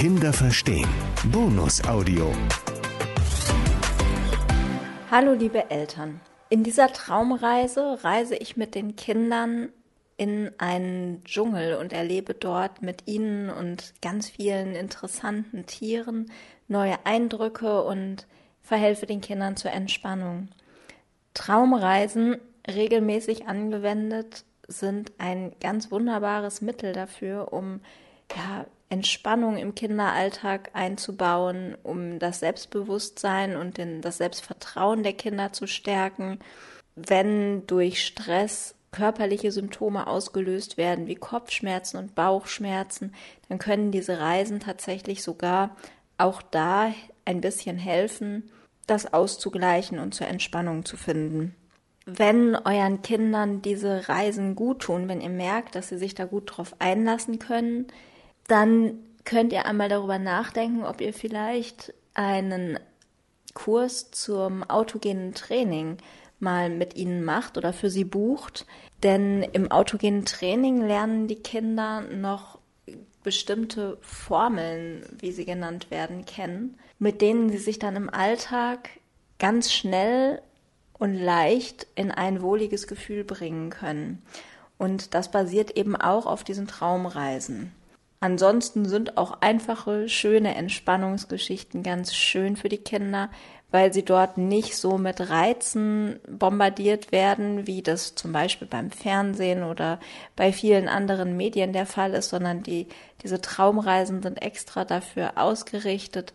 Kinder verstehen. Bonusaudio. Hallo liebe Eltern. In dieser Traumreise reise ich mit den Kindern in einen Dschungel und erlebe dort mit ihnen und ganz vielen interessanten Tieren neue Eindrücke und verhelfe den Kindern zur Entspannung. Traumreisen regelmäßig angewendet sind ein ganz wunderbares Mittel dafür, um ja, Entspannung im Kinderalltag einzubauen, um das Selbstbewusstsein und den, das Selbstvertrauen der Kinder zu stärken. Wenn durch Stress körperliche Symptome ausgelöst werden, wie Kopfschmerzen und Bauchschmerzen, dann können diese Reisen tatsächlich sogar auch da ein bisschen helfen, das auszugleichen und zur Entspannung zu finden wenn euren Kindern diese Reisen gut tun, wenn ihr merkt, dass sie sich da gut drauf einlassen können, dann könnt ihr einmal darüber nachdenken, ob ihr vielleicht einen Kurs zum autogenen Training mal mit ihnen macht oder für sie bucht. Denn im autogenen Training lernen die Kinder noch bestimmte Formeln, wie sie genannt werden, kennen, mit denen sie sich dann im Alltag ganz schnell und leicht in ein wohliges Gefühl bringen können. Und das basiert eben auch auf diesen Traumreisen. Ansonsten sind auch einfache, schöne Entspannungsgeschichten ganz schön für die Kinder, weil sie dort nicht so mit Reizen bombardiert werden, wie das zum Beispiel beim Fernsehen oder bei vielen anderen Medien der Fall ist, sondern die, diese Traumreisen sind extra dafür ausgerichtet,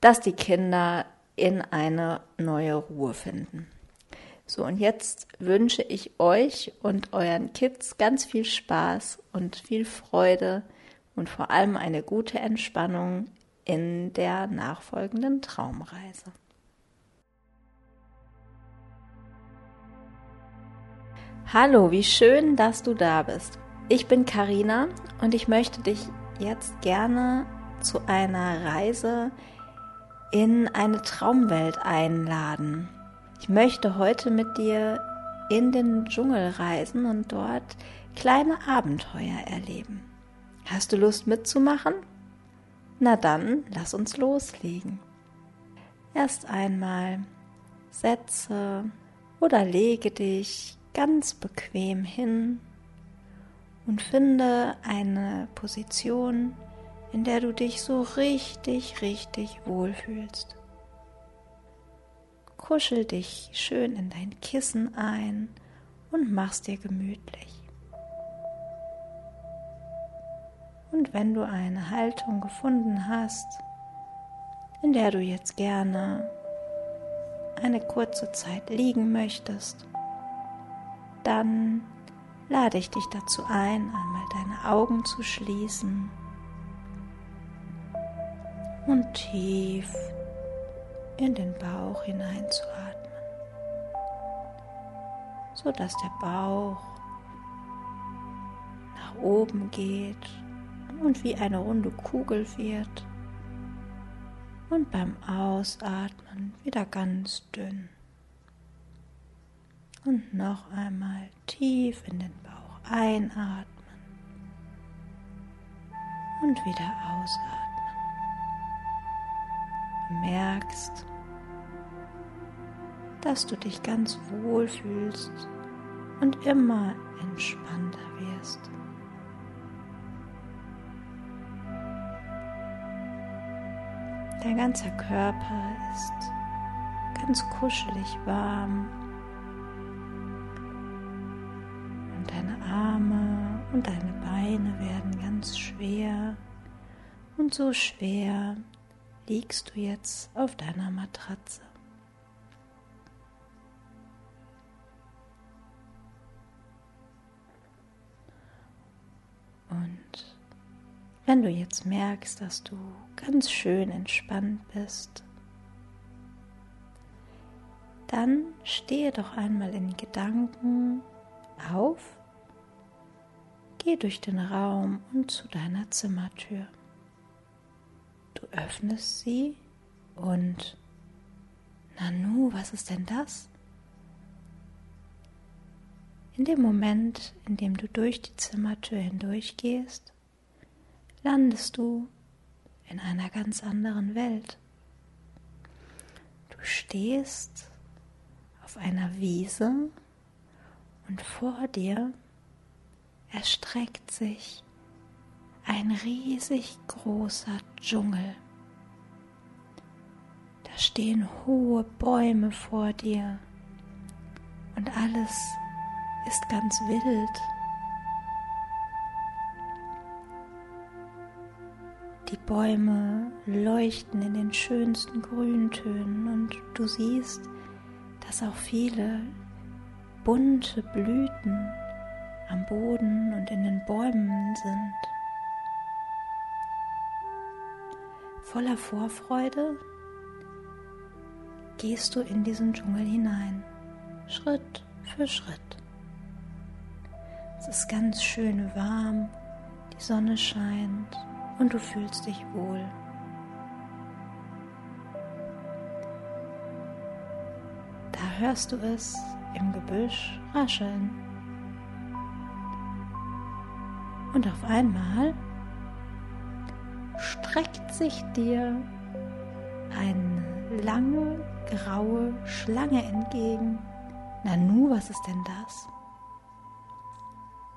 dass die Kinder in eine neue Ruhe finden. So, und jetzt wünsche ich euch und euren Kids ganz viel Spaß und viel Freude und vor allem eine gute Entspannung in der nachfolgenden Traumreise. Hallo, wie schön, dass du da bist. Ich bin Karina und ich möchte dich jetzt gerne zu einer Reise in eine Traumwelt einladen. Ich möchte heute mit dir in den Dschungel reisen und dort kleine Abenteuer erleben. Hast du Lust mitzumachen? Na dann, lass uns loslegen. Erst einmal setze oder lege dich ganz bequem hin und finde eine Position, in der du dich so richtig, richtig wohlfühlst. Kuschel dich schön in dein Kissen ein und mach's dir gemütlich. Und wenn du eine Haltung gefunden hast, in der du jetzt gerne eine kurze Zeit liegen möchtest, dann lade ich dich dazu ein, einmal deine Augen zu schließen und tief in den Bauch hineinzuatmen, sodass der Bauch nach oben geht und wie eine runde Kugel wird und beim Ausatmen wieder ganz dünn. Und noch einmal tief in den Bauch einatmen und wieder ausatmen. Du merkst, dass du dich ganz wohl fühlst und immer entspannter wirst. Dein ganzer Körper ist ganz kuschelig warm und deine Arme und deine Beine werden ganz schwer und so schwer liegst du jetzt auf deiner Matratze. Und wenn du jetzt merkst, dass du ganz schön entspannt bist, dann stehe doch einmal in Gedanken auf, geh durch den Raum und zu deiner Zimmertür. Du öffnest sie und Nanu, was ist denn das? In dem Moment, in dem du durch die Zimmertür hindurchgehst, landest du in einer ganz anderen Welt. Du stehst auf einer Wiese und vor dir erstreckt sich ein riesig großer Dschungel. Da stehen hohe Bäume vor dir und alles ist ganz wild. Die Bäume leuchten in den schönsten Grüntönen und du siehst, dass auch viele bunte Blüten am Boden und in den Bäumen sind. Voller Vorfreude gehst du in diesen Dschungel hinein, Schritt für Schritt. Es ist ganz schön warm, die Sonne scheint und du fühlst dich wohl. Da hörst du es im Gebüsch rascheln. Und auf einmal streckt sich dir eine lange graue Schlange entgegen. Nanu, was ist denn das?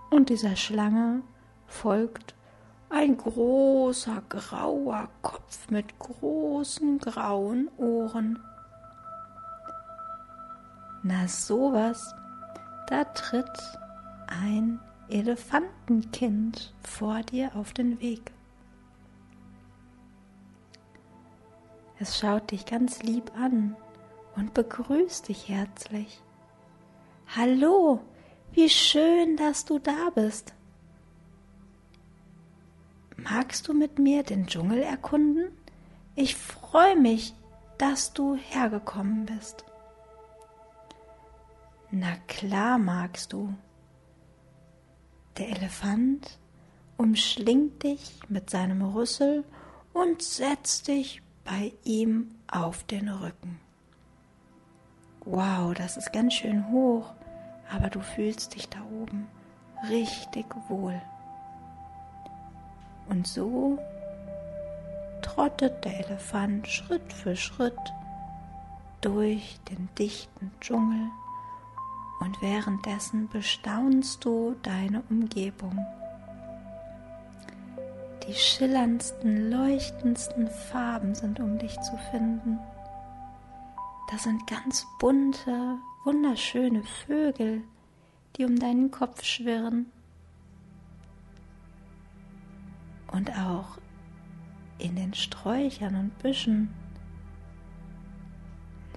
Und dieser Schlange folgt ein großer grauer Kopf mit großen grauen Ohren. Na sowas, da tritt ein Elefantenkind vor dir auf den Weg. Es schaut dich ganz lieb an und begrüßt dich herzlich. Hallo, wie schön, dass du da bist. Magst du mit mir den Dschungel erkunden? Ich freue mich, dass du hergekommen bist. Na klar magst du. Der Elefant umschlingt dich mit seinem Rüssel und setzt dich bei ihm auf den Rücken. Wow, das ist ganz schön hoch aber du fühlst dich da oben richtig wohl. Und so trottet der Elefant Schritt für Schritt durch den dichten Dschungel und währenddessen bestaunst du deine Umgebung. Die schillerndsten, leuchtendsten Farben sind um dich zu finden. Da sind ganz bunte, wunderschöne Vögel, die um deinen Kopf schwirren. Und auch in den Sträuchern und Büschen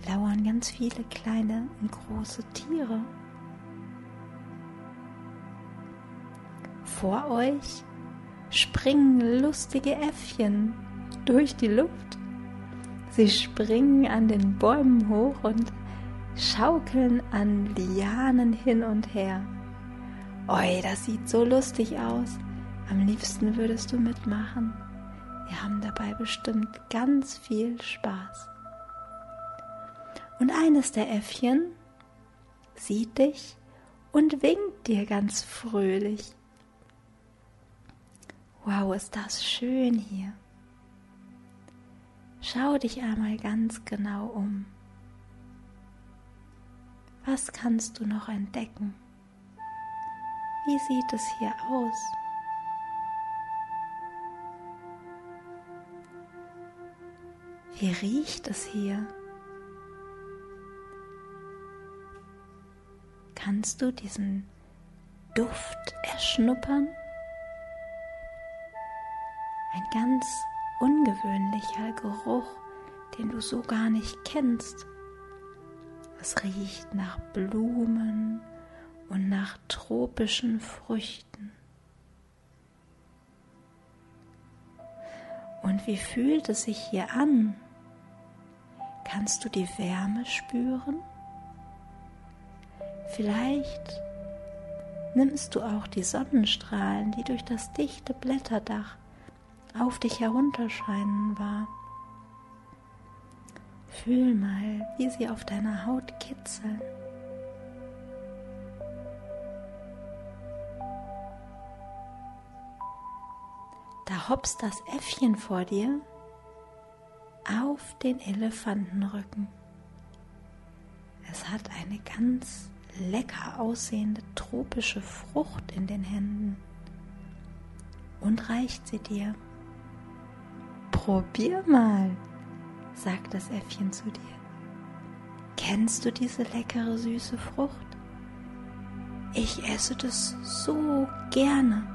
lauern ganz viele kleine und große Tiere. Vor euch springen lustige Äffchen durch die Luft. Sie springen an den Bäumen hoch und schaukeln an Lianen hin und her. Oi, das sieht so lustig aus. Am liebsten würdest du mitmachen. Wir haben dabei bestimmt ganz viel Spaß. Und eines der Äffchen sieht dich und winkt dir ganz fröhlich. Wow, ist das schön hier. Schau dich einmal ganz genau um. Was kannst du noch entdecken? Wie sieht es hier aus? Wie riecht es hier? Kannst du diesen Duft erschnuppern? Ein ganz ungewöhnlicher Geruch, den du so gar nicht kennst. Es riecht nach Blumen und nach tropischen Früchten. Und wie fühlt es sich hier an? Kannst du die Wärme spüren? Vielleicht nimmst du auch die Sonnenstrahlen, die durch das dichte Blätterdach auf dich herunterscheinen wahr. Fühl mal, wie sie auf deiner Haut kitzeln. Da hopst das Äffchen vor dir auf den Elefantenrücken. Es hat eine ganz lecker aussehende tropische Frucht in den Händen und reicht sie dir. Probier mal, sagt das Äffchen zu dir. Kennst du diese leckere süße Frucht? Ich esse das so gerne.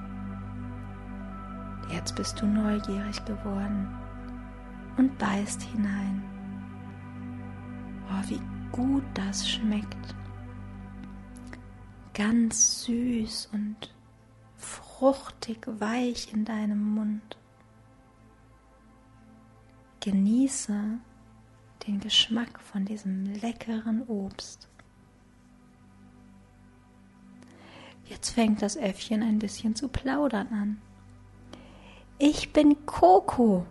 Jetzt bist du neugierig geworden und beißt hinein. Oh, wie gut das schmeckt. Ganz süß und fruchtig weich in deinem Mund. Genieße den Geschmack von diesem leckeren Obst. Jetzt fängt das Äffchen ein bisschen zu plaudern an. Ich bin Coco.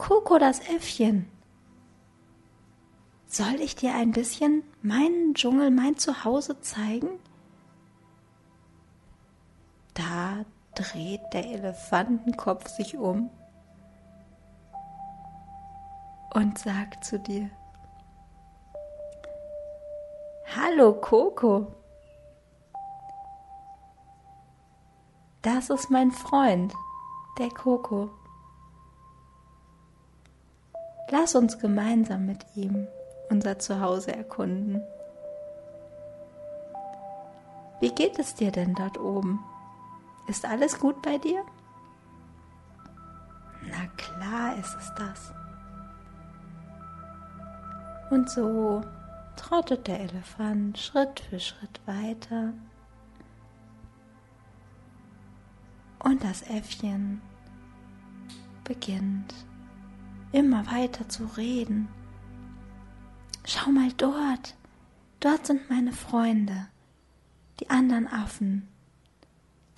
Coco das Äffchen. Soll ich dir ein bisschen meinen Dschungel, mein Zuhause zeigen? Da dreht der Elefantenkopf sich um und sagt zu dir, Hallo Coco, das ist mein Freund, der Coco. Lass uns gemeinsam mit ihm unser Zuhause erkunden. Wie geht es dir denn dort oben? Ist alles gut bei dir? Na klar ist es das. Und so trottet der Elefant Schritt für Schritt weiter. Und das Äffchen beginnt immer weiter zu reden. Schau mal dort, dort sind meine Freunde, die anderen Affen,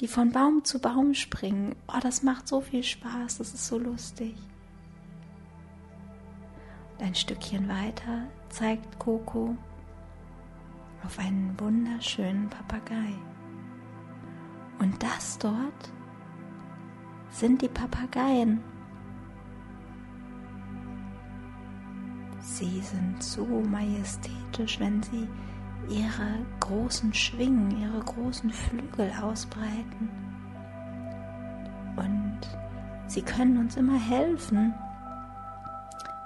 die von Baum zu Baum springen. Oh, das macht so viel Spaß, das ist so lustig. Ein Stückchen weiter zeigt Coco auf einen wunderschönen Papagei. Und das dort sind die Papageien. Sie sind so majestätisch, wenn sie ihre großen Schwingen, ihre großen Flügel ausbreiten. Und sie können uns immer helfen,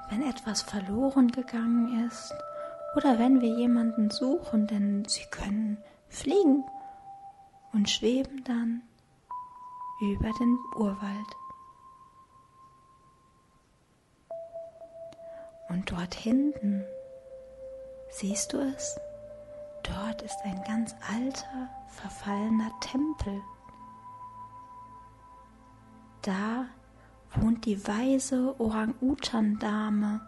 wenn etwas verloren gegangen ist oder wenn wir jemanden suchen, denn sie können fliegen und schweben dann über den Urwald. Und dort hinten, siehst du es? Dort ist ein ganz alter, verfallener Tempel. Da wohnt die weise Orang-Utan-Dame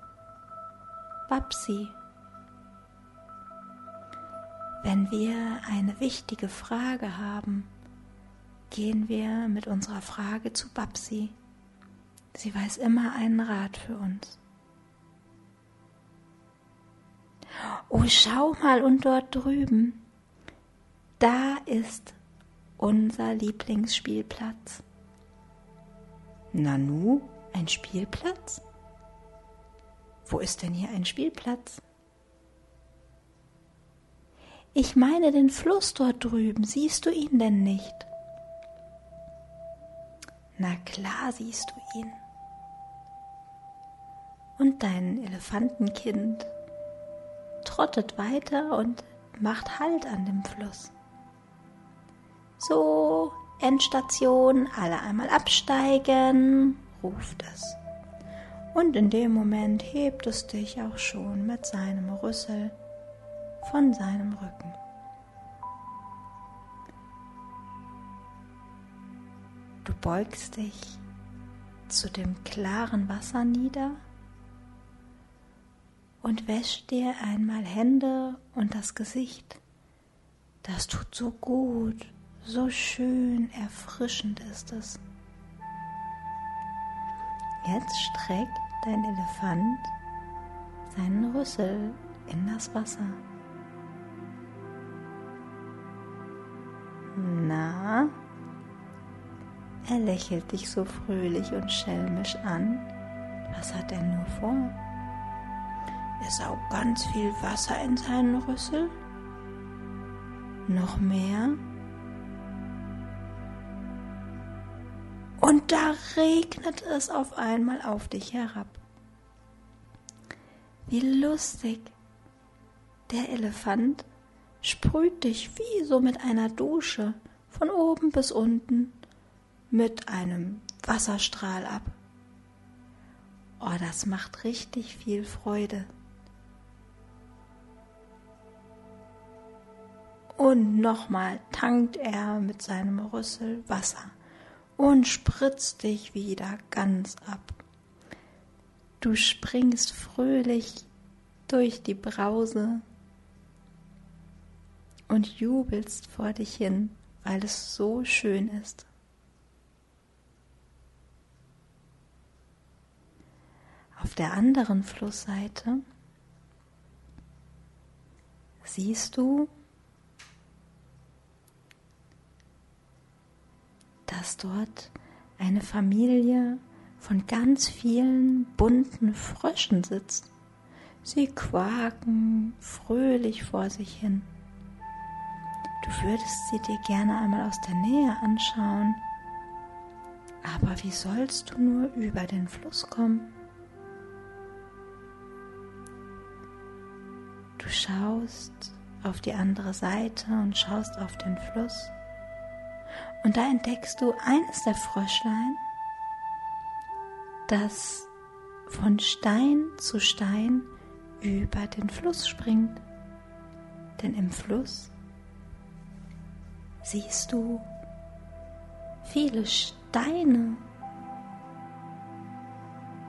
Babsi. Wenn wir eine wichtige Frage haben, gehen wir mit unserer Frage zu Babsi. Sie weiß immer einen Rat für uns. Oh, schau mal und dort drüben, da ist unser Lieblingsspielplatz. Nanu, ein Spielplatz? Wo ist denn hier ein Spielplatz? Ich meine den Fluss dort drüben, siehst du ihn denn nicht? Na klar siehst du ihn. Und dein Elefantenkind trottet weiter und macht Halt an dem Fluss. So, Endstation, alle einmal absteigen, ruft es. Und in dem Moment hebt es dich auch schon mit seinem Rüssel von seinem Rücken. Du beugst dich zu dem klaren Wasser nieder und wäschst dir einmal Hände und das Gesicht. Das tut so gut. So schön erfrischend ist es. Jetzt streckt dein Elefant seinen Rüssel in das Wasser. Na, Er lächelt dich so fröhlich und schelmisch an. Was hat er nur vor? Er saugt ganz viel Wasser in seinen Rüssel. Noch mehr. Und da regnet es auf einmal auf dich herab. Wie lustig. Der Elefant sprüht dich wie so mit einer Dusche von oben bis unten mit einem Wasserstrahl ab. Oh, das macht richtig viel Freude. Und nochmal tankt er mit seinem Rüssel Wasser und spritzt dich wieder ganz ab. Du springst fröhlich durch die Brause und jubelst vor dich hin, weil es so schön ist. Auf der anderen Flussseite siehst du, dass dort eine Familie von ganz vielen bunten Fröschen sitzt. Sie quaken fröhlich vor sich hin. Du würdest sie dir gerne einmal aus der Nähe anschauen, aber wie sollst du nur über den Fluss kommen? Du schaust auf die andere Seite und schaust auf den Fluss. Und da entdeckst du eines der Fröschlein, das von Stein zu Stein über den Fluss springt. Denn im Fluss siehst du viele Steine,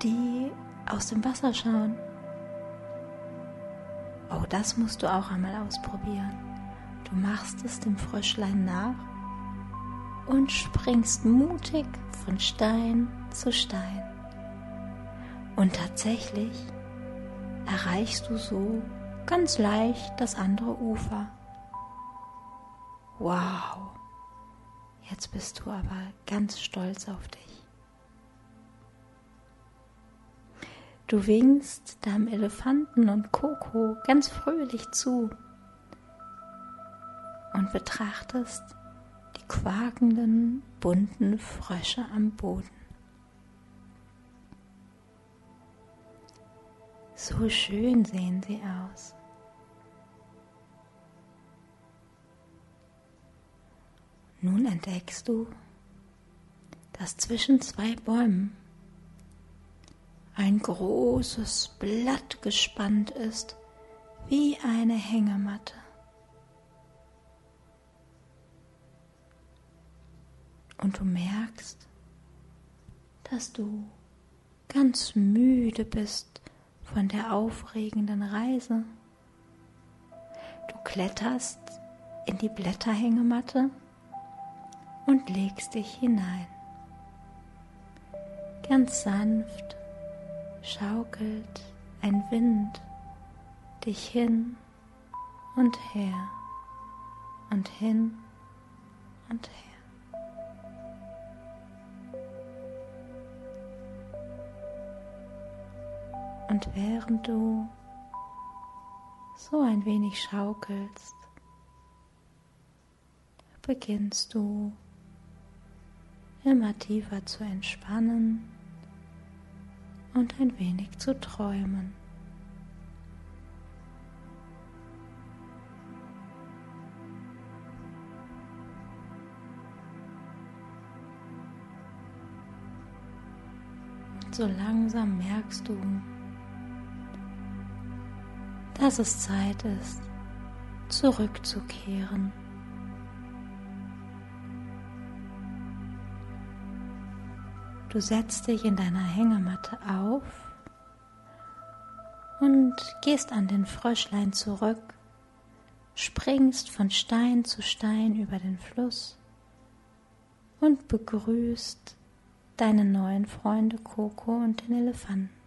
die aus dem Wasser schauen. Oh, das musst du auch einmal ausprobieren. Du machst es dem Fröschlein nach und springst mutig von Stein zu Stein. Und tatsächlich erreichst du so ganz leicht das andere Ufer. Wow, jetzt bist du aber ganz stolz auf dich. Du winkst deinem Elefanten und Coco ganz fröhlich zu und betrachtest quakenden, bunten Frösche am Boden. So schön sehen sie aus. Nun entdeckst du, dass zwischen zwei Bäumen ein großes Blatt gespannt ist, wie eine Hängematte. Und du merkst, dass du ganz müde bist von der aufregenden Reise. Du kletterst in die Blätterhängematte und legst dich hinein. Ganz sanft schaukelt ein Wind dich hin und her und hin und her. Und während du so ein wenig schaukelst, beginnst du immer tiefer zu entspannen und ein wenig zu träumen. So langsam merkst du, dass es Zeit ist, zurückzukehren. Du setzt dich in deiner Hängematte auf und gehst an den Fröschlein zurück, springst von Stein zu Stein über den Fluss und begrüßt deine neuen Freunde Coco und den Elefanten.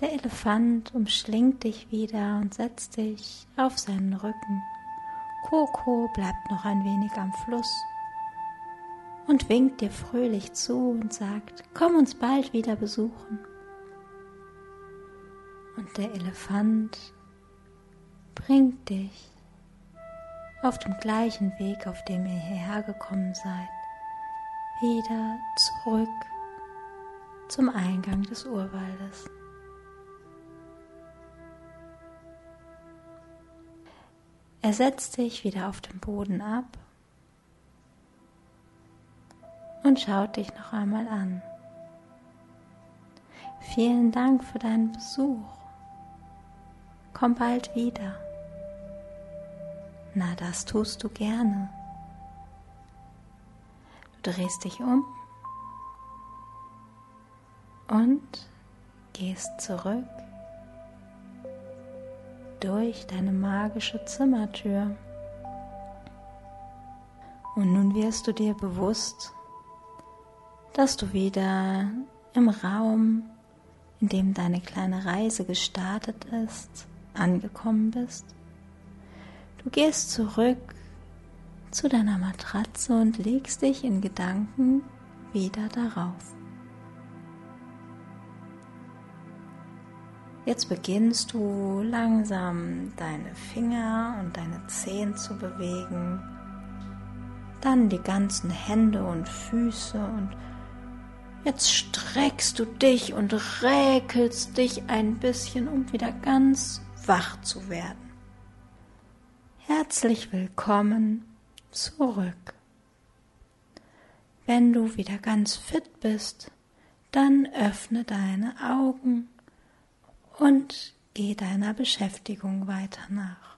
Der Elefant umschlingt dich wieder und setzt dich auf seinen Rücken. Coco bleibt noch ein wenig am Fluss und winkt dir fröhlich zu und sagt, komm uns bald wieder besuchen. Und der Elefant bringt dich auf dem gleichen Weg, auf dem ihr hierher gekommen seid, wieder zurück zum Eingang des Urwaldes. Er setzt sich wieder auf dem Boden ab und schaut dich noch einmal an. Vielen Dank für deinen Besuch. Komm bald wieder. Na, das tust du gerne. Du drehst dich um und gehst zurück durch deine magische Zimmertür. Und nun wirst du dir bewusst, dass du wieder im Raum, in dem deine kleine Reise gestartet ist, angekommen bist. Du gehst zurück zu deiner Matratze und legst dich in Gedanken wieder darauf. Jetzt beginnst du langsam deine Finger und deine Zehen zu bewegen, dann die ganzen Hände und Füße und jetzt streckst du dich und räkelst dich ein bisschen, um wieder ganz wach zu werden. Herzlich willkommen zurück. Wenn du wieder ganz fit bist, dann öffne deine Augen und geh deiner Beschäftigung weiter nach.